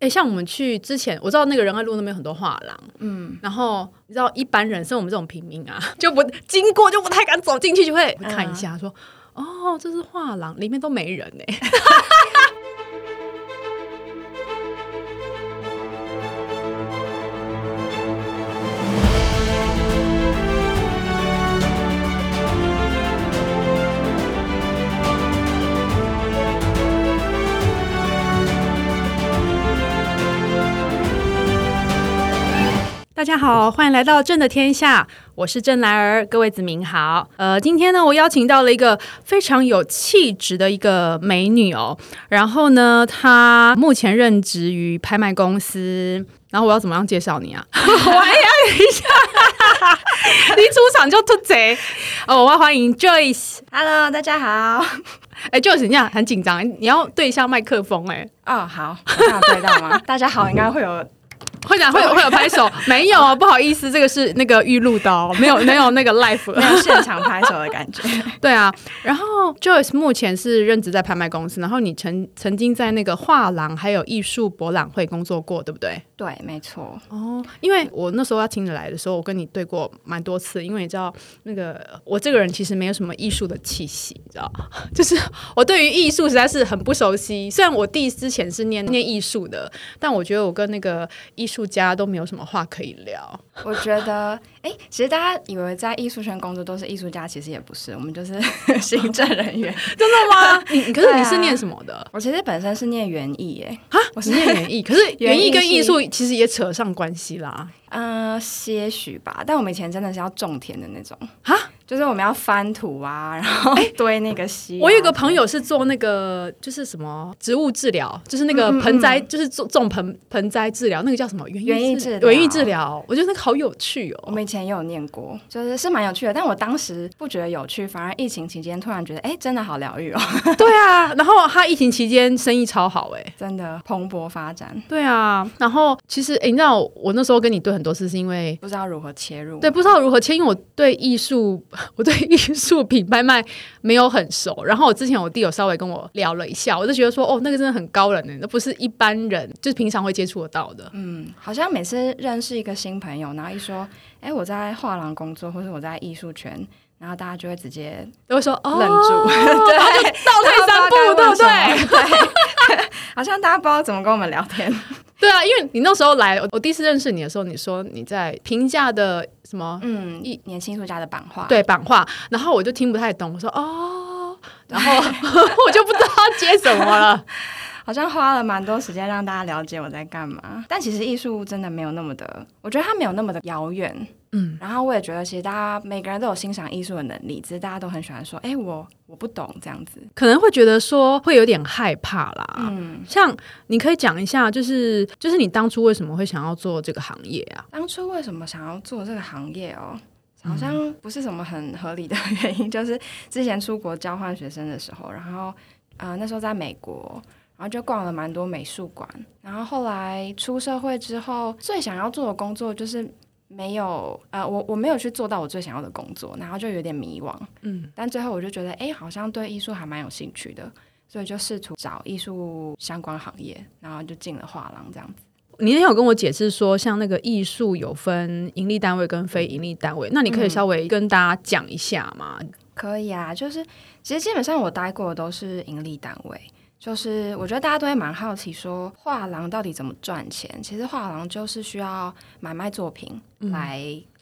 哎、像我们去之前，我知道那个仁爱路那边有很多画廊，嗯，然后你知道一般人，像我们这种平民啊，就不经过就不太敢走进去，就会会看一下说，哦，这是画廊，里面都没人哎、大家好，欢迎来到朕的天下，我是郑来儿，各位子民好。呃，今天呢，我邀请到了一个非常有气质的一个美女哦，然后呢，她目前任职于拍卖公司。然后我要怎么样介绍你啊？我哎呀一下，你出场就吐贼哦！我要欢迎 Joyce。Hello，大家好。哎，Joyce，你很紧张，你要对一下麦克风哎。哦，好，我这样对到吗？大家好，应该会有会长会有会有拍手，没有啊，不好意思，这个是那个预录的哦，没有 没有那个 live，没有现场拍手的感觉。对啊。然后 Joyce 目前是任职在拍卖公司，然后你曾曾经在那个画廊还有艺术博览会工作过，对不对？对，没错。哦，因为我那时候要请你来的时候，我跟你对过蛮多次，因为你知道那个我这个人其实没有什么艺术的气息，你知道，就是我对于艺术实在是很不熟悉。虽然我弟之前是念念艺术的，但我觉得我跟那个艺术家都没有什么话可以聊。我觉得，哎，其实大家以为在艺术圈工作都是艺术家，其实也不是，我们就是 行政人员。真的吗？你你可是你是念什么的？我其实本身是念园艺，哎，啊，我是念园艺，可是园艺跟艺术其实也扯上关系啦。嗯，些许吧。但我们以前真的是要种田的那种，啊，就是我们要翻土啊，然后堆那个稀、啊。我有个朋友是做那个，就是什么植物治疗，就是那个盆栽，就是种种盆盆栽治疗，那个叫什么园园艺治疗园艺治疗，我觉得那个好有趣哦我哦。们以前也有念过，就是是蛮有趣的，但我当时不觉得有趣，反而疫情期间突然觉得，哎，真的好疗愈哦，对啊，然后他疫情期间生意超好哎。真的蓬勃发展，对啊，然后其实哎，你知道我那时候跟你对很多次是因为不知道如何切入。对，不知道如何切，因为我对艺术，我对艺术品拍卖没有很熟。然后我之前我弟有稍微跟我聊了一下，我就觉得说，哦，那个真的很高冷的，那不是一般人就是平常会接触得到的。嗯，好像每次认识一个新朋友，然后一说，哎，我在画廊工作，或者我在艺术圈，然后大家就会直接都会说，哦，愣住，对，倒退三步，对不对？对？对，好像大家不知道怎么跟我们聊天。对啊，因为你那时候来，我我第一次认识你的时候，你说你在评价的什么嗯，一年轻艺术家的版画，对版画，然后我就听不太懂，我说哦，然后 我就不知道接什么了。好像花了蛮多时间让大家了解我在干嘛。但其实艺术真的没有那么的，我觉得它没有那么的遥远。嗯，然后我也觉得，其实大家每个人都有欣赏艺术的能力，只是大家都很喜欢说，哎，我我不懂这样子。可能会觉得说会有点害怕啦。嗯，像你可以讲一下，就是就是你当初为什么会想要做这个行业啊？当初为什么想要做这个行业哦？好像不是什么很合理的原因，就是之前出国交换学生的时候，然后呃那时候在美国，然后就逛了蛮多美术馆，然后后来出社会之后，最想要做的工作就是没有呃我我没有去做到我最想要的工作，然后就有点迷惘，嗯，但最后我就觉得哎好像对艺术还蛮有兴趣的，所以就试图找艺术相关行业，然后就进了画廊这样子。你那天有跟我解释说，像那个艺术有分盈利单位跟非盈利单位，那你可以稍微跟大家讲一下吗？可以啊，就是其实基本上我待过的都是盈利单位，就是我觉得大家都会蛮好奇说画廊到底怎么赚钱。其实画廊就是需要买卖作品来、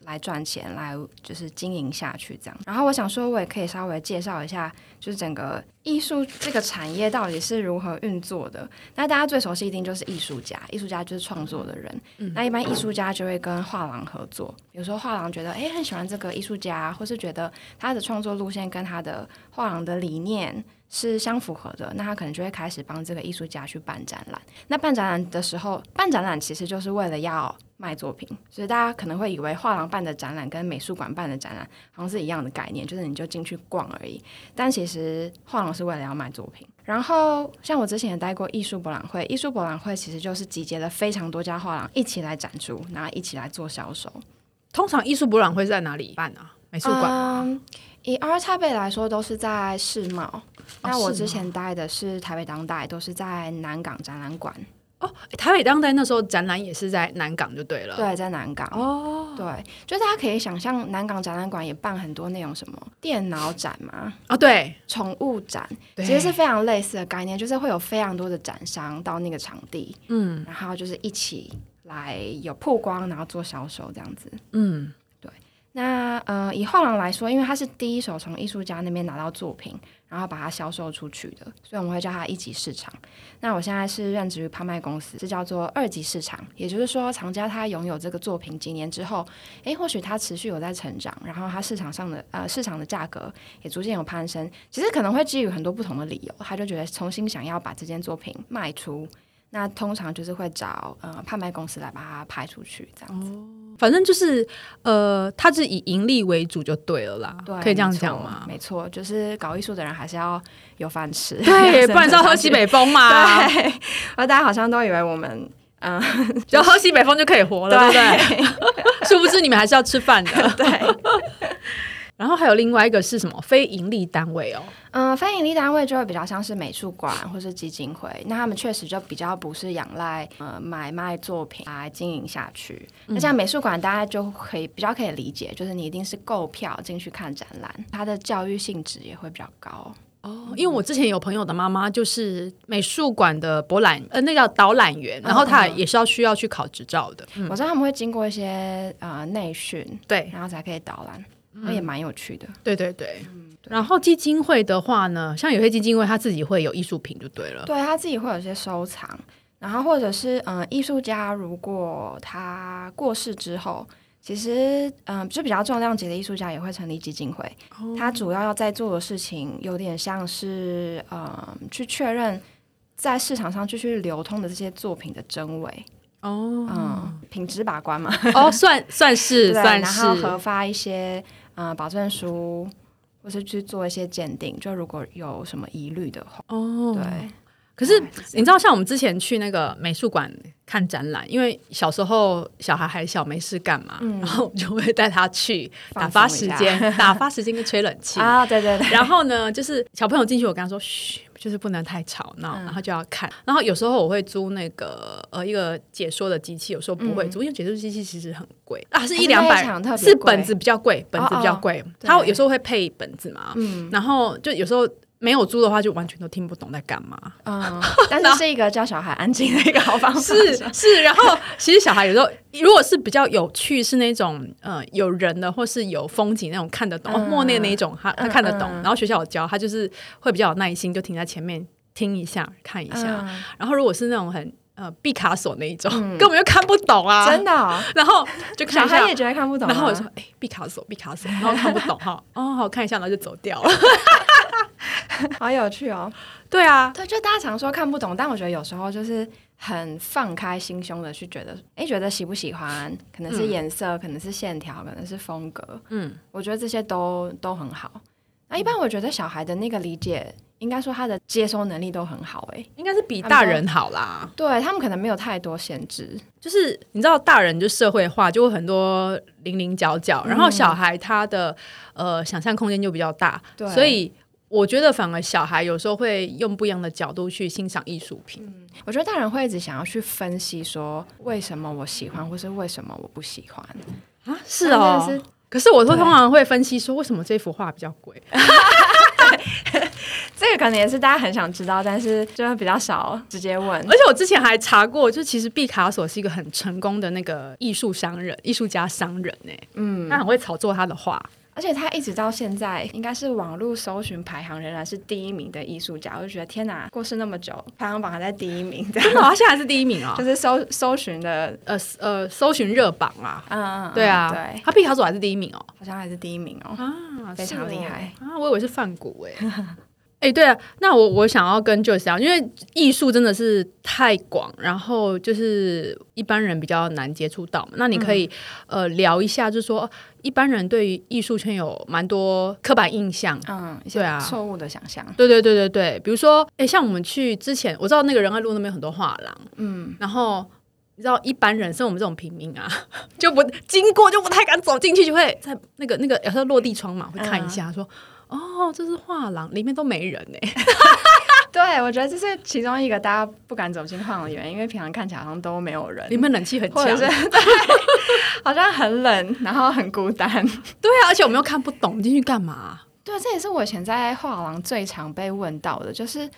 来赚钱，来就是经营下去这样。然后我想说，我也可以稍微介绍一下，就是整个艺术这个产业到底是如何运作的。那大家最熟悉一定就是艺术家，艺术家就是创作的人。那一般艺术家就会跟画廊合作，比如说画廊觉得诶很喜欢这个艺术家，或是觉得他的创作路线跟他的画廊的理念是相符合的，那他可能就会开始帮这个艺术家去办展览。那办展览的时候，办展览其实就是为了要卖作品，所以大家可能会以为画廊办的展览跟美术馆办的展览好像是一样的概念，就是你就进去逛而已。但其实画廊是为了要卖作品。然后像我之前也待过艺术博览会，艺术博览会其实就是集结了非常多家画廊一起来展出，然后一起来做销售。通常艺术博览会是在哪里办啊？美术馆吗？嗯以 R 台北来说，都是在世贸。那我之前待的是台北当代，都是在南港展览馆。哦，台北当代那时候展览也是在南港就对了。对，在南港。哦，对，就大家可以想象，南港展览馆也办很多那种什么电脑展嘛，啊，对，宠物展，其实是非常类似的概念，就是会有非常多的展商到那个场地，嗯然后就是一起来有曝光，然后做销售这样子。嗯，那呃，以画廊来说，因为他是第一手从艺术家那边拿到作品，然后把它销售出去的，所以我们会叫它一级市场。那我现在是任职于拍卖公司，是叫做二级市场，也就是说，藏家他拥有这个作品几年之后，诶，或许他持续有在成长，然后他市场上的呃市场的价格也逐渐有攀升，其实可能会基于很多不同的理由，他就觉得重新想要把这件作品卖出。那通常就是会找呃拍卖公司来把它拍出去，这样子。反正就是呃，它是以盈利为主就对了啦，对，可以这样讲吗？没错，就是搞艺术的人还是要有饭吃，对，不然是要喝西北风嘛，对，然 后大家好像都以为我们，嗯，只 要喝西北风就可以活了，对不对？殊不知你们还是要吃饭的。对，然后还有另外一个是什么？非盈利单位哦。嗯，非盈利单位就会比较像是美术馆或是基金会，那他们确实就比较不是仰赖呃买卖作品来经营下去。那像美术馆，大家就可以比较可以理解，就是你一定是购票进去看展览，它的教育性质也会比较高。哦，因为我之前有朋友的妈妈就是美术馆的博览，呃，那叫导览员，然后她也是要需要去考执照的。我知道他们会经过一些呃内训，对，然后才可以导览，那也蛮有趣的。对对对。然后基金会的话呢，像有些基金会他自己会有艺术品就对了。对他自己会有一些收藏，然后或者是嗯，艺术家如果他过世之后，其实嗯，就比较重量级的艺术家也会成立基金会。他主要要在做的事情有点像是嗯，去确认在市场上继续流通的这些作品的真伪，哦嗯，品质把关嘛，哦，算 算是然后是核发一些嗯保证书。或是去做一些鉴定，就如果有什么疑虑的话，哦。对。可是你知道，像我们之前去那个美术馆看展览，因为小时候小孩还小没事干嘛，然后我们就会带他去打发时间，打发时间跟吹冷气。啊，对对对，然后呢，就是小朋友进去，我跟他说嘘，就是不能太吵闹，嗯。然后就要看。然后有时候我会租那个呃一个解说的机器，有时候不会租，因为解说机器其实很贵。啊，是一两百是本子比较贵，本子比较贵。对它有时候会配本子嘛，嗯。然后就有时候没有租的话，就完全都听不懂在干嘛。嗯，但是是一个教小孩安静的一个好方法。是是，然后其实小孩有时候如果是比较有趣，是那种呃有人的或是有风景那种看得懂，莫内那一种他他看得懂，嗯嗯然后学校有教，他就是会比较有耐心，就停在前面听一下看一下。嗯然后如果是那种很呃毕卡索那一种，嗯 根本就看不懂啊，真的哦、然后就看小孩也。觉得看不懂啊。然后我说：“哎、毕卡索，毕卡索。”然后看不懂哈，哦，好看一下，然后就走掉了。好有趣哦。对啊，对，就大家常说看不懂，但我觉得有时候就是很放开心胸的去觉得，哎，觉得喜不喜欢，可能是颜色，可能是线条，可能是风格，嗯，我觉得这些都都很好。那一般我觉得小孩的那个理解，应该说他的接收能力都很好，哎，应该是比大人好啦。对他们可能没有太多限制。就是你知道，大人就社会化，就会很多零零角角，然后小孩他的呃想象空间就比较大，对所以我觉得反而小孩有时候会用不一样的角度去欣赏艺术品。我觉得大人会一直想要去分析说，为什么我喜欢，或是为什么我不喜欢。啊，是哦是可是我都通常会分析说，为什么这幅画比较贵？这个可能也是大家很想知道，但是就会比较少直接问。而且我之前还查过，就其实毕卡索是一个很成功的那个艺术商人、艺术家商人呢，嗯，他很会炒作他的画。而且他一直到现在，应该是网络搜寻排行仍然是第一名的艺术家。我就觉得天哪，过世那么久，排行榜还在第一名，这真的，样 他现在还是第一名哦、就是搜搜寻的，呃呃，搜寻热榜啊，嗯对啊，对，他毕卡索还是第一名哦。好像还是第一名哦。啊，非常厉害啊！我以为是范谷哎。哎、对啊，那我我想要跟就是讲，因为艺术真的是太广，然后就是一般人比较难接触到嘛。那你可以、呃聊一下，就是说一般人对于艺术圈有蛮多刻板印象。嗯，对啊错误的想象。对对对对对，比如说，哎，像我们去之前，我知道那个仁爱路那边有很多画廊，嗯，然后你知道一般人，像我们这种平民啊，就不经过就不太敢走进去，就会在那个那个有时候落地窗嘛，会看一下，说哦，这是画廊，里面都没人呢。对，我觉得这是其中一个大家不敢走进画廊的原因，因为平常看起来好像都没有人，里面冷气很强，或者是 对，好像很冷，然后很孤单。对啊，而且我们又看不懂进去干嘛。对，这也是我以前在画廊最常被问到的，就是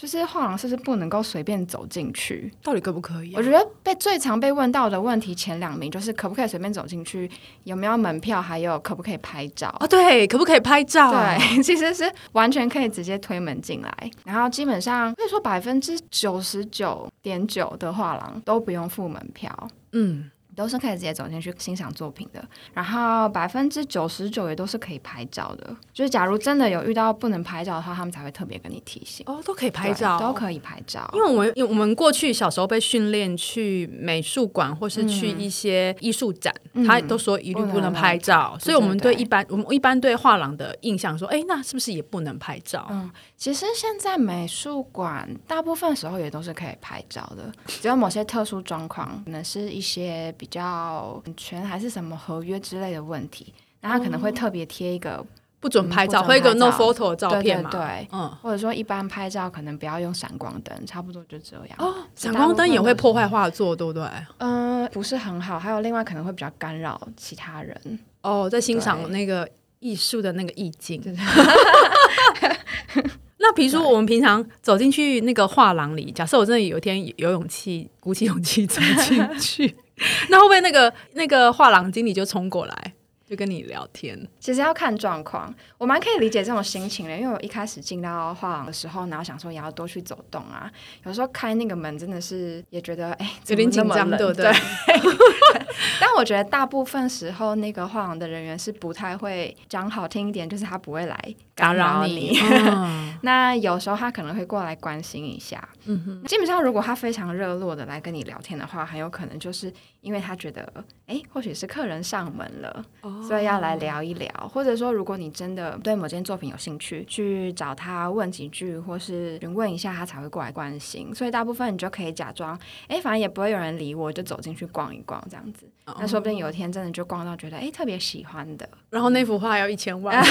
就是画廊是不是不能够随便走进去？到底可不可以、啊？我觉得被最常被问到的问题前两名就是可不可以随便走进去，有没有门票，还有可不可以拍照。啊，对，可不可以拍照？对，其实是完全可以直接推门进来，然后基本上可以说百分之九十九点九的画廊都不用付门票。嗯，都是可以直接走进去欣赏作品的，然后百分之九十九也都是可以拍照的。就是假如真的有遇到不能拍照的话，他们才会特别跟你提醒。哦，都可以拍照，都可以拍照。因为我们因为我们过去小时候被训练去美术馆或是去一些艺术展，嗯他都说一律不能拍照，所以我们对一般我们一般对画廊的印象说，哎，那是不是也不能拍照？嗯，其实现在美术馆大部分时候也都是可以拍照的，只有某些特殊状况，可能是一些比较权还是什么合约之类的问题，那他可能会特别贴一个，不准拍照，会有一个 no photo 的照片嘛？对对，嗯，或者说一般拍照可能不要用闪光灯，差不多就这样。哦，闪光灯也会破坏画作，对不对？嗯、不是很好，还有另外可能会比较干扰其他人。哦，在欣赏那个艺术的那个意境对。那比如说，我们平常走进去那个画廊里，假设我真的有一天有勇气，鼓起勇气走进去，那会不会那个那个画廊经理就冲过来，就跟你聊天？其实要看状况，我蛮可以理解这种心情的，因为我一开始进到画廊的时候，然后想说也要多去走动啊，有时候开那个门真的是也觉得哎有点紧张，对不对？但我觉得大部分时候那个画廊的人员是不太会讲好听一点，就是他不会来打扰扰你。嗯。那有时候他可能会过来关心一下，嗯哼，基本上如果他非常热络的来跟你聊天的话，很有可能就是因为他觉得，哎，或许是客人上门了，哦所以要来聊一聊，或者说如果你真的对某件作品有兴趣，去找他问几句，或是询问一下，他才会过来关心。所以大部分你就可以假装，哎，反正也不会有人理我，就走进去逛一逛这样子。那说不定有一天真的就逛到觉得，哎，特别喜欢的。然后那幅画要一千万，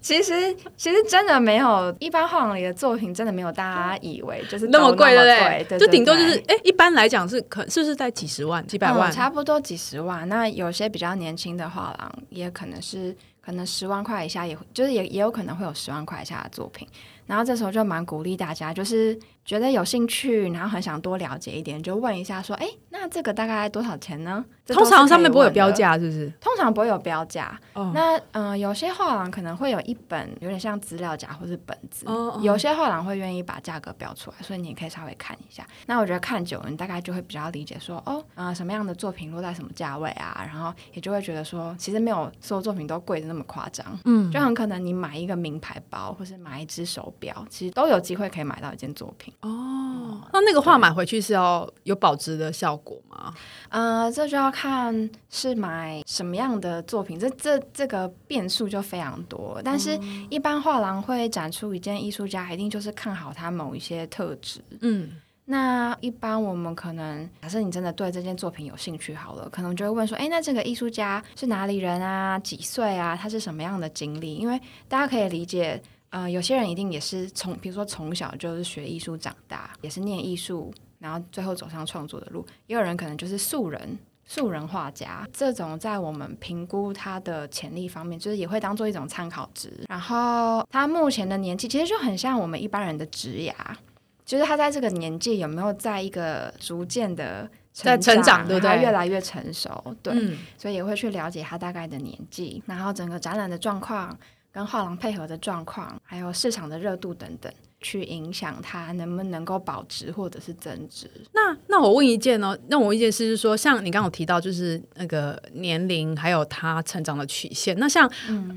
其实其实真的没有，一般画廊里的作品真的没有大家以为就是那么贵，对不对？对？对就顶多就是，对哎，一般来讲是可是不是在几十万、几百万嗯？差不多几十万。那有些比较年轻的画廊，也可能是可能十万块以下也，会，就是也也有可能会有十万块以下的作品。然后这时候就蛮鼓励大家，就是觉得有兴趣，然后很想多了解一点，就问一下说，哎，那这个大概多少钱呢？通常上面不会有标，价，是不是？通常不会有标价。哦那嗯、呃有些画廊可能会有一本有点像资料夹或是本子，有些画廊会愿意把价格标出来，所以你也可以稍微看一下。那我觉得看久了，你大概就会比较理解说，哦，呃，什么样的作品落在什么价位啊，然后也就会觉得说，其实没有所有作品都贵的那么夸张。嗯，就很可能你买一个名牌包，或是买一只手表，其实都有机会可以买到一件作品。哦，那那个画买回去是要有保值的效果吗？呃，这就要看是买什么样的作品，这这这个变数就非常多。但是，一般画廊会展出一件艺术家，一定就是看好他某一些特质。嗯，那一般我们可能，假设你真的对这件作品有兴趣，好了，可能就会问说，哎，那这个艺术家是哪里人啊？几岁啊？他是什么样的经历？因为大家可以理解，呃，有些人一定也是从，比如说从小就是学艺术长大，也是念艺术，然后最后走上创作的路。也有人可能就是素人。素人画家这种，在我们评估他的潜力方面，就是也会当做一种参考值。然后他目前的年纪，其实就很像我们一般人的职涯，就是他在这个年纪有没有在一个逐渐的在成长对不对然后越来越成熟，对，嗯所以也会去了解他大概的年纪，然后整个展览的状况、跟画廊配合的状况，还有市场的热度等等，去影响它能不能够保值或者是增值。那那我问一件哦，那我问一件事是说，像你刚刚有提到，就是那个年龄还有他成长的曲线。那像、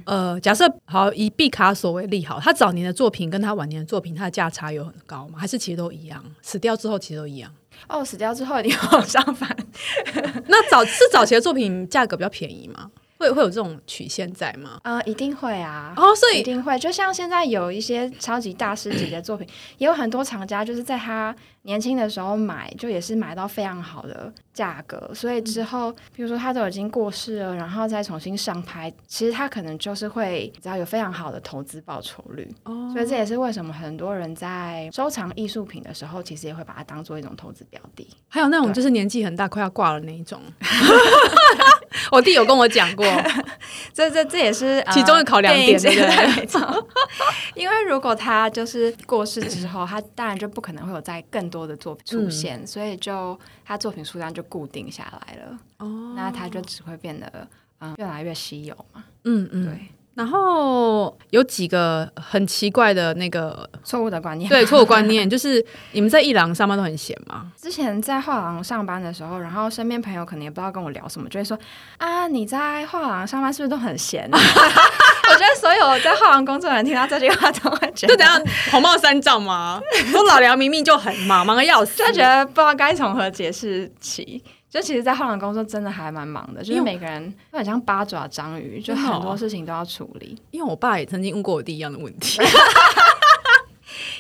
呃，假设好以毕卡索为例，好，他早年的作品跟他晚年的作品，它的价差有很高吗？还是其实都一样？死掉之后其实都一样？哦，死掉之后一定往上反，那早是早期的作品价格比较便宜吗？会会有这种曲线在吗？呃，一定会啊。哦，所以一定会，就像现在有一些超级大师级的作品，也有很多厂家就是在他年轻的时候买，就也是买到非常好的价格，所以之后，比如说他都已经过世了，然后再重新上拍，其实他可能就是会，只要有非常好的投资报酬率。哦，所以这也是为什么很多人在收藏艺术品的时候，其实也会把它当做一种投资标的。还有那种就是年纪很大快要挂了那一种，我弟有跟我讲过，这这这也是其中的考量点，对没错。因为如果他就是过世之后，他当然就不可能会有在更多的作品出现，所以就他作品数量就固定下来了。哦，那他就只会变得嗯越来越稀有嘛。嗯嗯，对。然后有几个很奇怪的那个错误的观念，对错误观念 就是你们在艺廊上班都很闲吗？之前在画廊上班的时候，然后身边朋友可能也不知道跟我聊什么，就会说啊你在画廊上班是不是都很闲？我觉得所有在画廊工作的人听到这句话都会觉得，就等下红帽三丈吗？我老梁明明就很忙，忙的要死，就觉得不知道该从何解释起。就其实，在画廊工作真的还蛮忙的，就是每个人都很像八爪章鱼，就很多事情都要处理。因为我爸也曾经问过我弟一样的问题，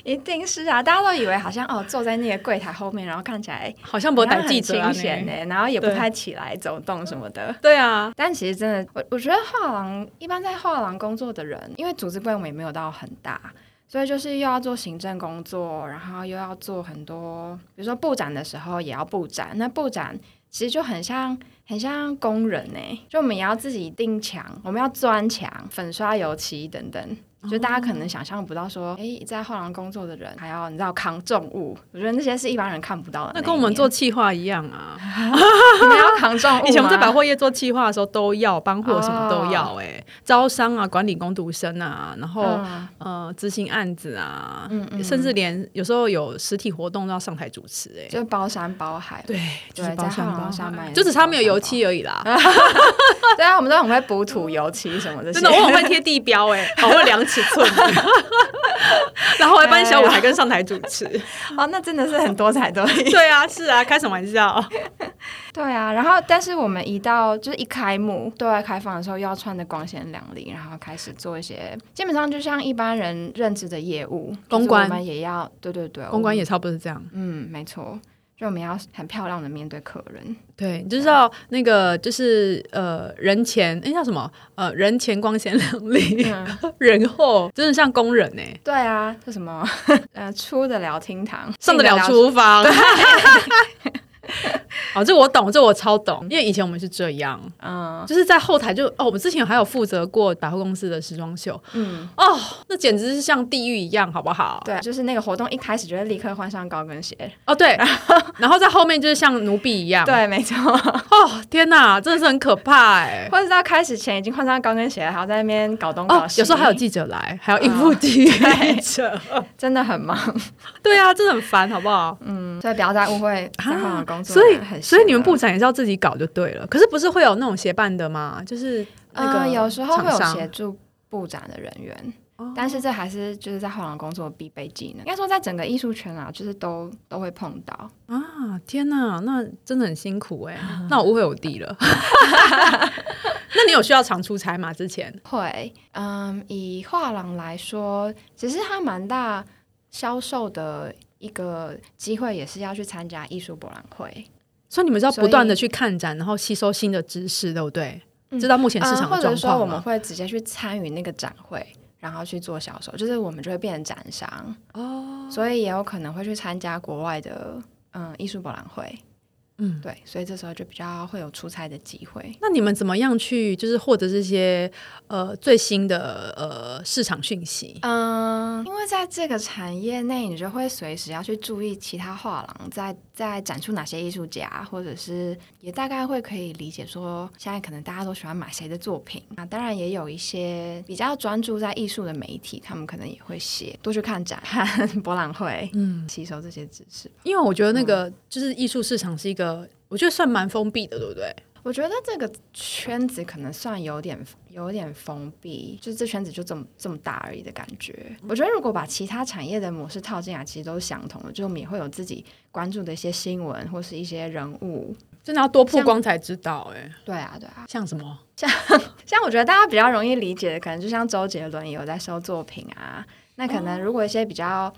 一定是啊，大家都以为好像哦，坐在那个柜台后面，然后看起来好像不带记者清闲呢，然后也不太起来走动什么的。对啊，但其实真的，我我觉得画廊一般在画廊工作的人，因为组织规模也没有到很大。所以就是又要做行政工作，然后又要做很多，比如说布展的时候也要布展。那布展其实就很像很像工人呢，就我们也要自己钉墙，我们要钻墙、粉刷油漆等等。就大家可能想象不到，说，哎，在画廊工作的人还要你知道扛重物，我觉得那些是一般人看不到的。那跟我们做企划一样啊，你们要扛重物。以前我们在百货业做企划的时候都要搬货，什么都要，哎，招商啊，管理工读生啊，然后呃，执行案子啊，甚至连有时候有实体活动都要上台主持，哎，就包山包海。对，就是包山包海，就只差没有油漆而已啦。对啊，我们都很会补土、油漆什么的。真的，我很会贴地标，哎，好会量尺寸。然后还帮小舞台跟上台主持。哦，那真的是很多才多艺。对啊，是啊，开什么玩笑？对啊，然后但是我们一到就是一开幕对外开放的时候，又要穿的光鲜亮丽，然后开始做一些基本上就像一般人认知的业务，公关我们也要。对对对，公关也差不多是这样。嗯，没错。就我们要很漂亮的面对客人，对，就知道那个就是呃人前哎叫什么？呃人前光鲜亮丽，人后真的像工人呢。对啊，是什么？呃出得了厅堂，上得了厨房。哦，这我懂，这我超懂，因为以前我们是这样，嗯，就是在后台就哦，我们之前还有负责过百货公司的时装秀，嗯，哦，那简直是像地狱一样，好不好？对，就是那个活动一开始就会立刻换上高跟鞋，哦，对，然后在后面就是像奴婢一样，对，没错，哦，天哪，真的是很可怕哎，或者到开始前已经换上高跟鞋，还要在那边搞东搞西，有时候还有记者来，还要应付记者，真的很忙，对啊，真的很烦，好不好？嗯，所以不要再误会在画廊工作，所以。所以你们部长也是要自己搞就对了，可是不是会有那种协办的吗？就是那个有时候会有协助部长的人员，但是这还是就是在画廊工作必备技能。应该说，在整个艺术圈啊，就是都都会碰到啊！天哪，那真的很辛苦哎！那我误会我弟了。那你有需要常出差吗？之前会，嗯，以画廊来说，其实它蛮大销售的一个机会，也是要去参加艺术博览会。所以你们是要不断的去看展，然后吸收新的知识，对不对？知道目前市场的状况或者说我们会直接去参与那个展会，然后去做销售，就是我们就会变成展商哦。所以也有可能会去参加国外的嗯艺术博览会。嗯，对，所以这时候就比较会有出差的机会。那你们怎么样去就是获得这些呃最新的呃市场讯息？嗯，因为在这个产业内，你就会随时要去注意其他画廊在在展出哪些艺术家，或者是也大概会可以理解说现在可能大家都喜欢买谁的作品。那当然也有一些比较专注在艺术的媒体，他们可能也会写多去看展、看 博览会，嗯，吸收这些知识。因为我觉得那个就是艺术市场是一个。我觉得算蛮封闭的，对不对？我觉得这个圈子可能算有点有点封闭，就是这圈子就这么这么大而已的感觉。我觉得如果把其他产业的模式套进来，其实都是相同的，就我们也会有自己关注的一些新闻或是一些人物，真的要多曝光才知道。哎，对啊，对啊，像什么？像 像我觉得大家比较容易理解的，可能就像周杰伦也有在收作品啊，那可能如果一些比较。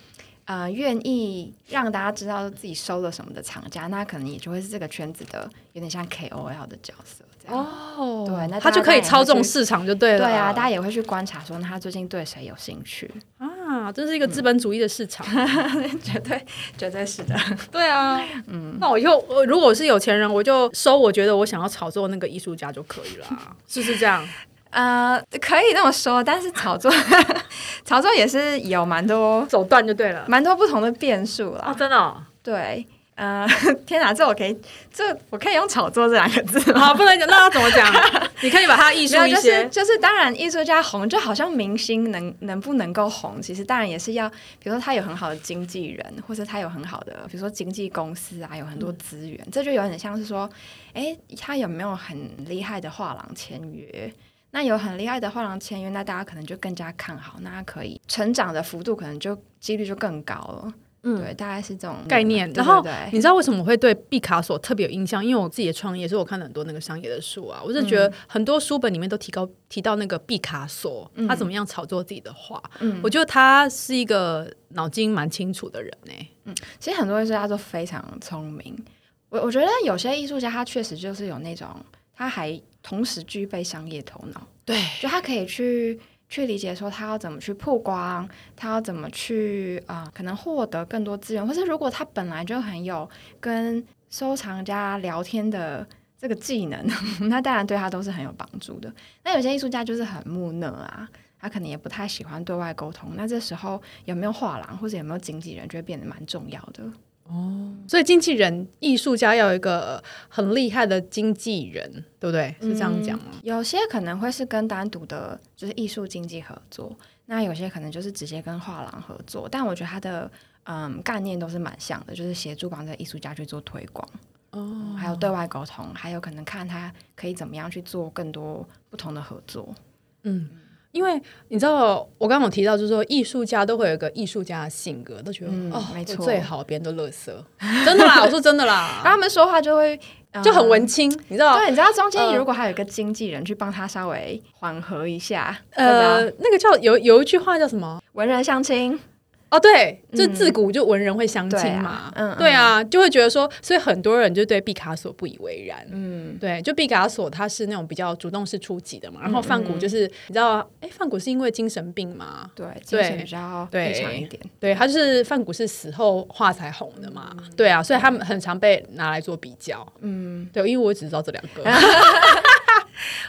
呃愿意让大家知道自己收了什么的厂家，那可能也就会是这个圈子的有点像 KOL 的角色这样。哦对那他就可以操纵市场就对了。对啊，大家也会去观察说，那他最近对谁有兴趣？啊，这是一个资本主义的市场。绝对，绝对是的。对啊，嗯，那我以后我如果我是有钱人，我就收我觉得我想要炒作那个艺术家就可以了啊，是不是这样？呃，可以这么说，但是炒作，炒作也是有蛮多手段就对了。蛮多不同的变数啦。哦，真的、哦。对，呃，天哪，这我可以，这我可以用炒作这两个字吗？好，不能讲，那要怎么讲？你可以把它艺术一些。就是，当然，艺术家红，就好像明星能能不能够红，其实当然也是要，比如说他有很好的经纪人，或者他有很好的，比如说经纪公司啊，有很多资源，这就有点像是说，哎，他有没有很厉害的画廊签约？那有很厉害的画廊签约，那大家可能就更加看好，那他可以成长的幅度可能就几率就更高了。嗯对，大概是这种概念，然后对对你知道为什么我会对毕卡索特别有印象？因为我自己的创业，所以我看了很多那个商业的书啊，我是觉得很多书本里面都提高提到那个毕卡索，他怎么样炒作自己的画。嗯我觉得他是一个脑筋蛮清楚的人呢、嗯其实很多艺术家都非常聪明。我我觉得有些艺术家他确实就是有那种，他还同时具备商业头脑，对，就他可以去去理解说他要怎么去曝光，他要怎么去啊、呃可能获得更多资源，或是如果他本来就很有跟收藏家聊天的。这个技能，那当然对他都是很有帮助的。那有些艺术家就是很木讷啊，他可能也不太喜欢对外沟通。那这时候有没有画廊或者有没有经纪人，就会变得蛮重要的。所以经纪人、艺术家要有一个很厉害的经纪人，对不对？是这样讲吗？有些可能会是跟单独的，就是艺术经济合作，那有些可能就是直接跟画廊合作。但我觉得他的嗯概念都是蛮像的，就是协助帮这艺术家去做推广，哦，还有对外沟通，还有可能看他可以怎么样去做更多不同的合作。因为你知道，我刚刚有提到，就是说艺术家都会有一个艺术家的性格，都觉得、嗯哦，没错最好，别人都乐色，真的啦，我说真的 然后啦，他们说话就会、嗯就很文青，你知道？对，你知道中间呃如果还有一个经纪人去帮他稍微缓和一下，呃呃，，那个叫有有一句话叫什么？文人相亲，哦，对，就嗯。自古就文人会相亲对啊嘛，对啊，就会觉得说，所以很多人就对毕卡索不以为然，嗯，对，就毕卡索他是那种比较主动式出击的嘛，然后范谷就是你知道，哎，范谷是因为精神病嘛，对，精神比较对一点。对，他就是范谷是死后画才红的嘛，对啊，所以他们很常被拿来做比较，嗯，对，因为我只知道这两个。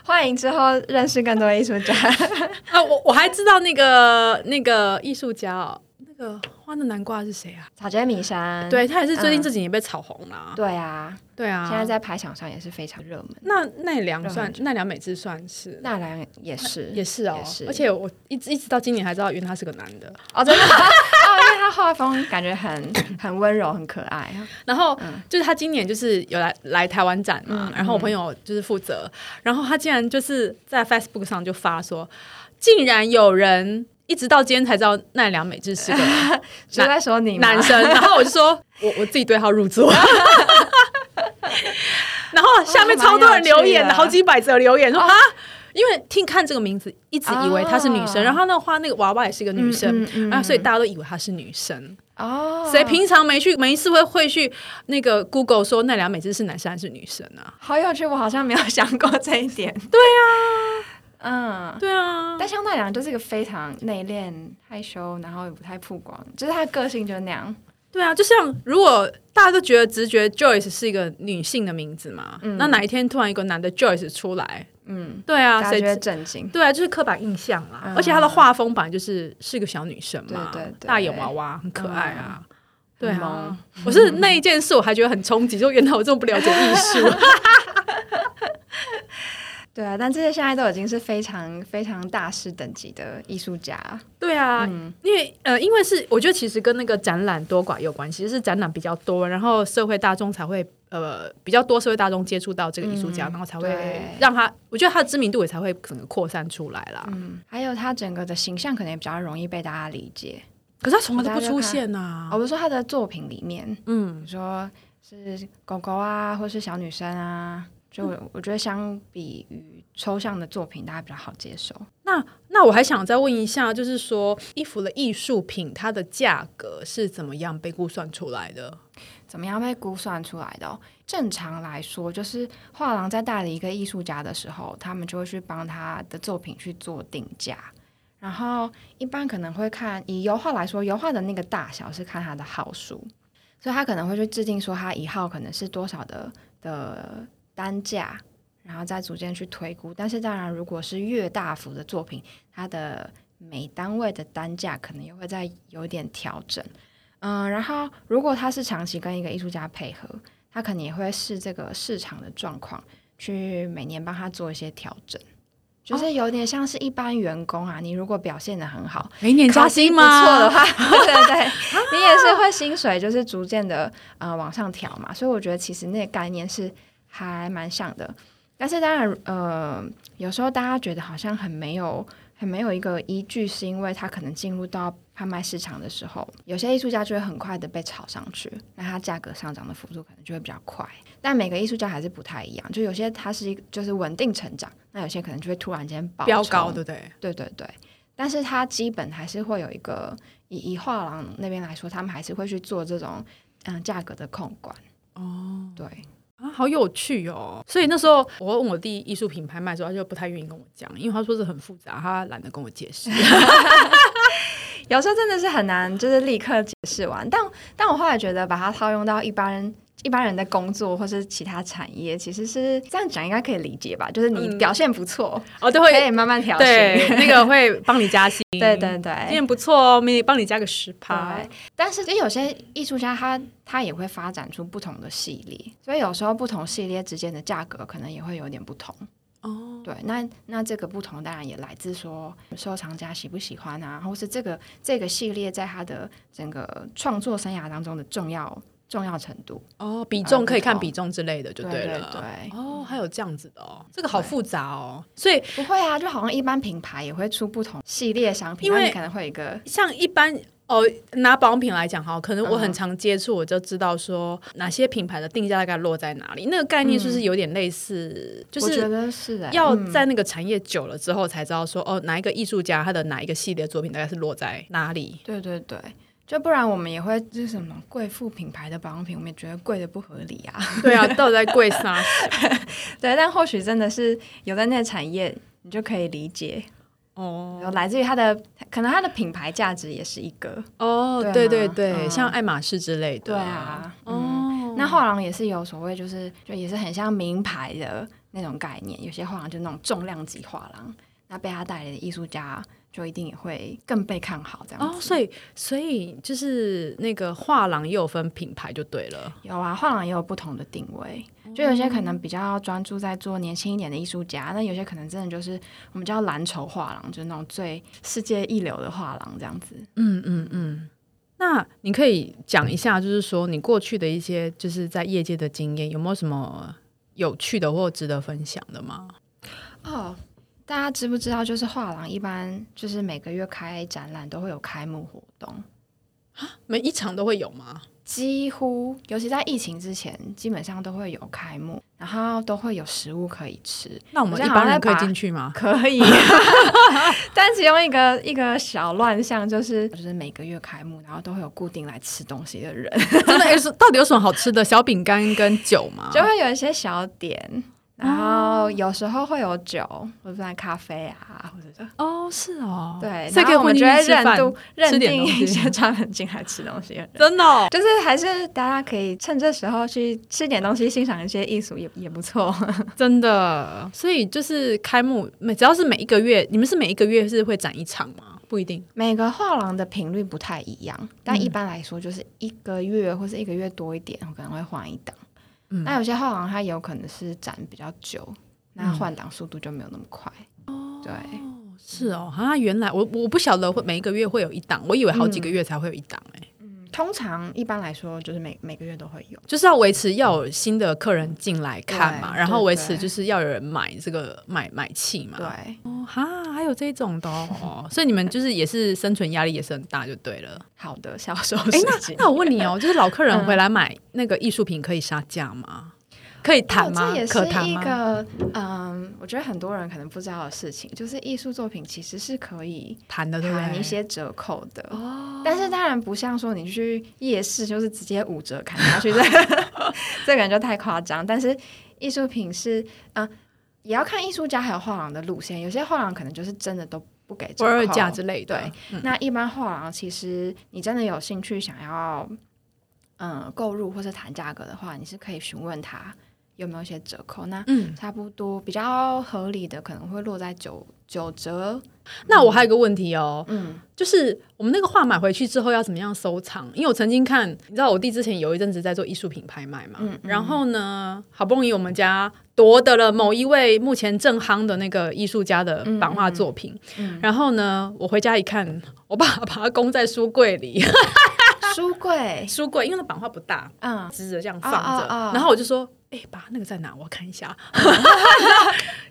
欢迎之后认识更多艺术家。啊，我我还知道那个那个艺术家哦，那个画的南瓜是谁啊？草间弥生，对他也是最近嗯这几年被炒红了、对啊，对啊，现在在排场上也是非常热门。那奈良算奈良美智算是。奈良也是，也是哦。也是，而且我一直一直到今年才知道，原来他是个男的。哦，真的 哦，因为他画风感觉很很温柔，很可爱。然后嗯。就是他今年就是有来来台湾展嘛，然后我朋友就是负责，然后他竟然就是在 Facebook 上就发说，竟然有人一直到今天才知道奈良美智是个 是在说你男生，然后我就说我我自己对号入座。然后下面超多人留言，好几百则留言说啊，因为听看这个名字，一直以为她是女生，哦。然后那画那个娃娃也是个女生，然后所以大家都以为她是女生。哦，谁平常没去没事会会去那个 Google 说奈良美智是男生还是女生啊？好有趣，我好像没有想过这一点。对啊，嗯。对啊，但香奈良就是一个非常内敛、害羞，然后也不太曝光，就是他的个性就是那样。对啊，就像如果大家都觉得直觉 Joyce 是一个女性的名字嘛，那哪一天突然一个男的 Joyce 出来，嗯，对啊，谁大家就震惊。对啊，就是刻板印象啦。嗯而且她的画风本来就是是个小女生嘛，对对对大眼娃娃很可爱啊。对我是 那一件事，我还觉得很冲击，就原来我这么不了解艺术。对啊，但这些现在都已经是非常非常大师等级的艺术家。对啊，嗯因为呃，因为是我觉得其实跟那个展览多寡有关系，是展览比较多，然后社会大众才会呃比较多社会大众接触到这个艺术家，嗯然后才对会让他，我觉得他的知名度也才会整个扩散出来啦。嗯，还有他整个的形象可能也比较容易被大家理解。可是他从来都不出现呐、哦，我说他的作品里面，嗯比如说是狗狗啊，或是小女生啊，就我我觉得相比于抽象的作品，大家比较好接受。那那我还想再问一下，就是说衣服的艺术品，它的价格是怎么样被估算出来的？怎么样被估算出来的？正常来说，就是画廊在代理一个艺术家的时候，他们就会去帮他的作品去做定价。然后一般可能会看以油画来说，油画的那个大小是看它的号数，所以他可能会去制定说他一号可能是多少的的单价，然后再逐渐去推估。但是当然，如果是越大幅的作品，它的每单位的单价可能也会再有点调整。嗯，然后如果他是长期跟一个艺术家配合，他可能也会视这个市场的状况，去每年帮他做一些调整。就是有点像是一般员工啊，你如果表现的很好，每年加薪吗？不错的话，对对对，你也是会薪水就是逐渐的呃往上调嘛。所以我觉得其实那个概念是还蛮像的。但是当然呃，有时候大家觉得好像很没有很没有一个依据，是因为他可能进入到拍卖市场的时候，有些艺术家就会很快的被炒上去，那它价格上涨的幅度可能就会比较快。但每个艺术家还是不太一样，就有些它是一就是稳定成长。那有些可能就会突然间飙高，对不对？对对对，但是它基本还是会有一个以以画廊那边来说，他们还是会去做这种嗯价格的控管。哦，对啊，好有趣哦。所以那时候我问我弟艺术品拍卖的时候，他就不太愿意跟我讲，因为他说是很复杂，他懒得跟我解释。有时候真的是很难，就是立刻解释完。但但我后来觉得，把它套用到一般。一般人的工作或是其他产业，其实是这样讲应该可以理解吧？就是你表现不错哦，都会可以慢慢调对，那个会帮你加薪。对对对，今天不错哦，你帮你加个十趴。但是，其实有些艺术家他他也会发展出不同的系列，所以有时候不同系列之间的价格可能也会有点不同。哦，对，那那这个不同当然也来自说收藏家喜不喜欢啊，或是这个这个系列在他的整个创作生涯当中的重要。重要程度哦，比重可以看比重之类的就对了。对哦，还有这样子的哦，这个好复杂哦。所以不会啊，就好像一般品牌也会出不同系列商品，因为可能会有一个像一般哦，拿保养品来讲哈，可能我很常接触，我就知道说哪些品牌的定价大概落在哪里。那个概念是不是有点类似？就是觉得是要在那个产业久了之后才知道说哦，哪一个艺术家他的哪一个系列作品大概是落在哪里？对对对。就不然，我们也会就是什么贵妇品牌的保养品，我们也觉得贵的不合理啊。对啊，到底在贵啥？对，但或许真的是有在那个产业，你就可以理解哦。来自于它的，可能它的品牌价值也是一个哦。对对对，像爱马仕之类的。对啊，哦。那画廊也是有所谓，就是就也是很像名牌的那种概念。有些画廊就那种重量级画廊，那被他带来的艺术家。就一定也会更被看好，这样哦。所以，所以就是那个画廊也有分品牌，就对了。有啊，画廊也有不同的定位，就有些可能比较专注在做年轻一点的艺术家，那有些可能真的就是我们叫蓝筹画廊，就是那种最世界一流的画廊这样子。嗯嗯嗯。那你可以讲一下，就是说你过去的一些就是在业界的经验，有没有什么有趣的或值得分享的吗？哦。大家知不知道，就是画廊一般就是每个月开展览都会有开幕活动啊？每一场都会有吗？几乎，尤其在疫情之前，基本上都会有开幕，然后都会有食物可以吃。那我们一般人可以进去吗？可以，但其中一个一个小乱象就是，就是每个月开幕，然后都会有固定来吃东西的人。真的是，到底有什么好吃的？小饼干跟酒吗？就会有一些小点。然后有时候会有酒，或者是咖啡啊，或者是哦，是哦，对，所以我们就会认度认定一些 专门进来吃东西的人，真的，就是还是大家可以趁这时候去吃点东西，欣赏一些艺术也也不错，真的。所以就是开幕每只要是每一个月，你们是每一个月是会展一场吗？不一定，每个画廊的频率不太一样，但一般来说就是一个月或是一个月多一点，我可能会换一档。那有些画廊它有可能是展比较久，那换挡速度就没有那么快。哦，对，是哦，好像原来我我不晓得会每一个月会有一档，我以为好几个月才会有一档哎。通常一般来说，就是每每个月都会有，就是要维持要有新的客人进来看嘛，然后维持就是要有人买这个买买气嘛。对，哦哈，还有这种的哦，所以你们就是也是生存压力也是很大，就对了。好的销售，哎，那那我问你哦，就是老客人回来买那个艺术品可以杀价吗？可以谈吗？这也是可谈吗？一个嗯，我觉得很多人可能不知道的事情，就是艺术作品其实是可以谈的？谈一些折扣的。哦，但是当然不像说你去夜市就是直接五折砍下去，这 这感觉就太夸张。但是艺术品是嗯，也要看艺术家还有画廊的路线，有些画廊可能就是真的都。不给折扣价之类的。对，那一般画廊其实你真的有兴趣想要嗯购入或者谈价格的话，你是可以询问他有没有一些折扣。那嗯，差不多比较合理的可能会落在九九折。那我还有个问题哦，嗯，就是我们那个画买回去之后要怎么样收藏？因为我曾经看，你知道我弟之前有一阵子在做艺术品拍卖嘛，嗯，然后呢，好不容易我们家。夺得了某一位目前正夯的那个艺术家的版画作品，嗯然后呢，我回家一看，我爸把它供在书柜里。书柜，书柜，因为那版画不大，嗯，直着这样放着。然后我就说：“哎，爸，那个在哪？我看一下。”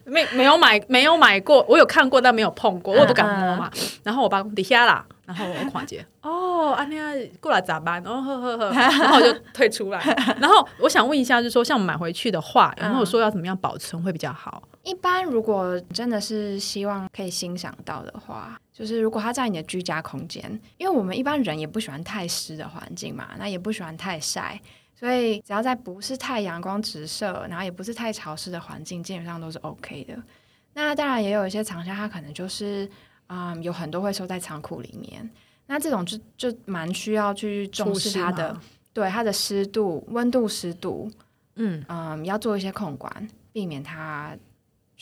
没没有买，没有买过，我有看过，但没有碰过，我也不敢摸嘛。然后我爸底下啦。然后我跨界 哦，阿尼亚过来咋办？哦呵呵呵，然后我就退出来。然后我想问一下，就是说，像我们买回去的画，然后说要怎么样保存会比较好？一般如果真的是希望可以欣赏到的话，就是如果它在你的居家空间，因为我们一般人也不喜欢太湿的环境嘛，那也不喜欢太晒，所以只要在不是太阳光直射，然后也不是太潮湿的环境，基本上都是 OK 的。那当然也有一些厂家，他可能就是。啊，有很多会收在仓库里面，那这种就就蛮需要去重视它的，对它的湿度、温度、湿度，嗯嗯，要做一些控管，避免它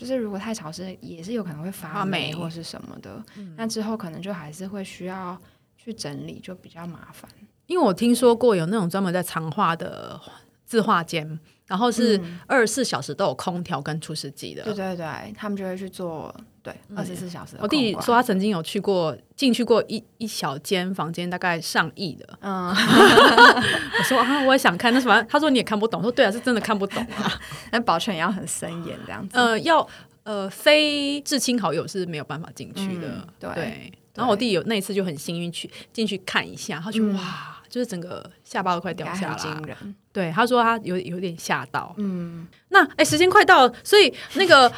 就是如果太潮湿，也是有可能会发霉或是什么的。那之后可能就还是会需要去整理，就比较麻烦。因为我听说过有那种专门在藏画的字画间。然后是二十四小时都有空调跟除湿机的，对对对，他们就会去做对二十四小时。我弟说他曾经有去过进去过一一小间房间，大概上亿的。嗯，我说啊，我也想看，但是反正？他说你也看不懂。说对啊，是真的看不懂啊。那保全也要很森严这样子。呃，要呃非至亲好友是没有办法进去的。对。然后我弟有那一次就很幸运去进去看一下，他就哇。就是整个下巴都快掉下来，对他说他有有点吓到。嗯，那哎，时间快到了，所以那个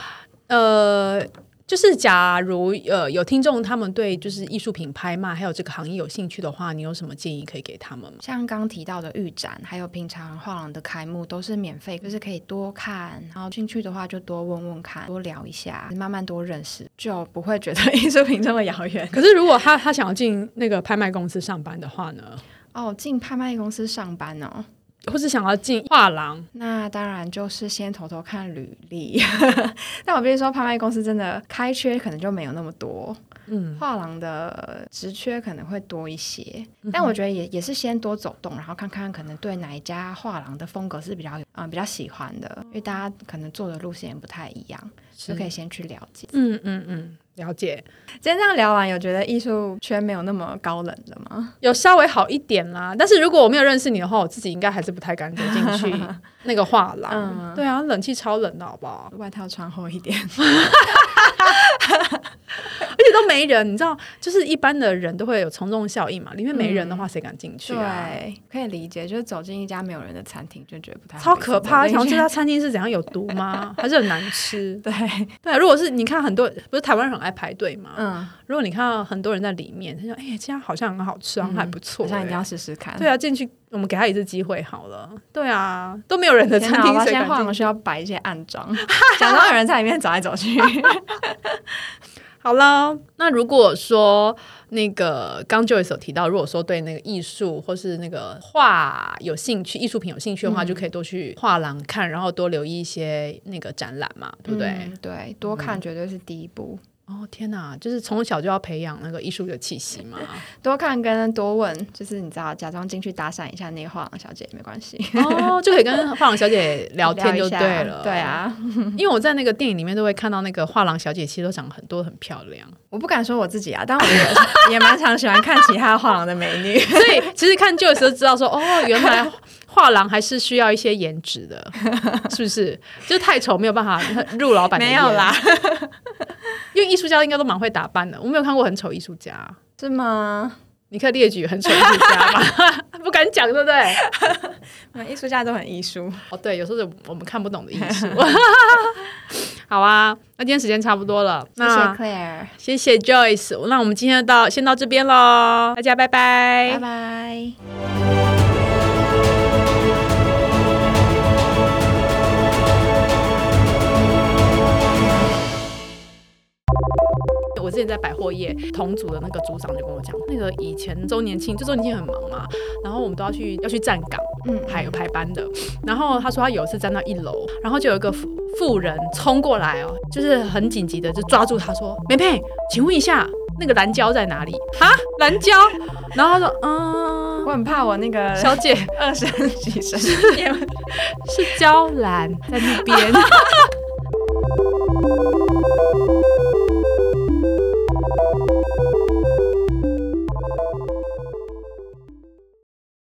呃，就是假如呃有听众他们对就是艺术品拍卖还有这个行业有兴趣的话，你有什么建议可以给他们吗？像刚提到的预展，还有平常画廊的开幕都是免费，就是可以多看，然后进去的话就多问问看，多聊一下，慢慢多认识，就不会觉得 艺术品这么遥远。可是如果他他想要进那个拍卖公司上班的话呢？哦，进拍卖公司上班哦，或是想要进画廊，那当然就是先偷偷看履历。但我必须说，拍卖公司真的开缺可能就没有那么多。嗯，画廊的职缺可能会多一些，但我觉得也也是先多走动，然后看看可能对哪一家画廊的风格是比较啊比较喜欢的，因为大家可能做的路线也不太一样，就可以先去了解。嗯嗯嗯。了解，今天这样聊完，有觉得艺术圈没有那么高冷的吗？有稍微好一点啦，但是如果我没有认识你的话，我自己应该还是不太敢走进去 那个画廊。对啊，冷气超冷的好不好？外套穿厚一点。而且都没人，你知道，就是一般的人都会有从众效应嘛。里面没人的话，谁敢进去啊？对，可以理解。就是走进一家没有人的餐厅，就觉得不太超可怕。想知道 餐厅是怎样有毒吗？还是很难吃？对对。如果是你看很多，不是台湾人很爱排队嘛？嗯。如果你看到很多人在里面，他说：“哎，这家好像很好吃，好像还不错，好像一定要试试看。”对啊，进去我们给他一次机会好了。对啊，都没有人的餐厅，现在需要摆一些暗装，假装有人在里面走来走去。好了，那如果说那个刚 Joyce 有提到，如果说对那个艺术或是那个画有兴趣，艺术品有兴趣的话，就可以多去画廊看，然后多留意一些那个展览嘛，对不对？对，多看绝对是第一步。哦天哪，就是从小就要培养那个艺术的气息嘛，多看跟多问，就是你知道，假装进去搭讪一下那个画廊小姐也没关系哦，就可以跟画廊小姐 聊天就对了。对啊，因为我在那个电影里面都会看到那个画廊小姐，其实都长很多很漂亮。我不敢说我自己啊，但我也也蛮常喜欢看其他画廊的美女，所以其实看旧的时候知道说，哦，原来画廊还是需要一些颜值的，是不是？就太丑没有办法入老板没有啦。因为艺术家应该都蛮会打扮的，我没有看过很丑艺术家，是吗？你可以列举很丑的艺术家吗？不敢讲，对不对？那艺术家都很艺术。哦，对，有时候是我们看不懂的艺术。好啊，那今天时间差不多了，谢谢 Claire，谢谢 Joyce，那我们今天到先到这边喽，大家拜拜拜拜。之前在百货业同组的那个组长就跟我讲，那个以前周年庆，就周年庆很忙嘛，然后我们都要去要去站岗，嗯还有排班的。然后他说他有一次站到一楼，然后就有一个妇妇人冲过来哦，就是很紧急的就抓住他说：“梅佩，请问一下那个蓝胶在哪里？哈，蓝胶？”然后他说：“嗯，我很怕我那个小姐 二声几声，是娇兰在那边。”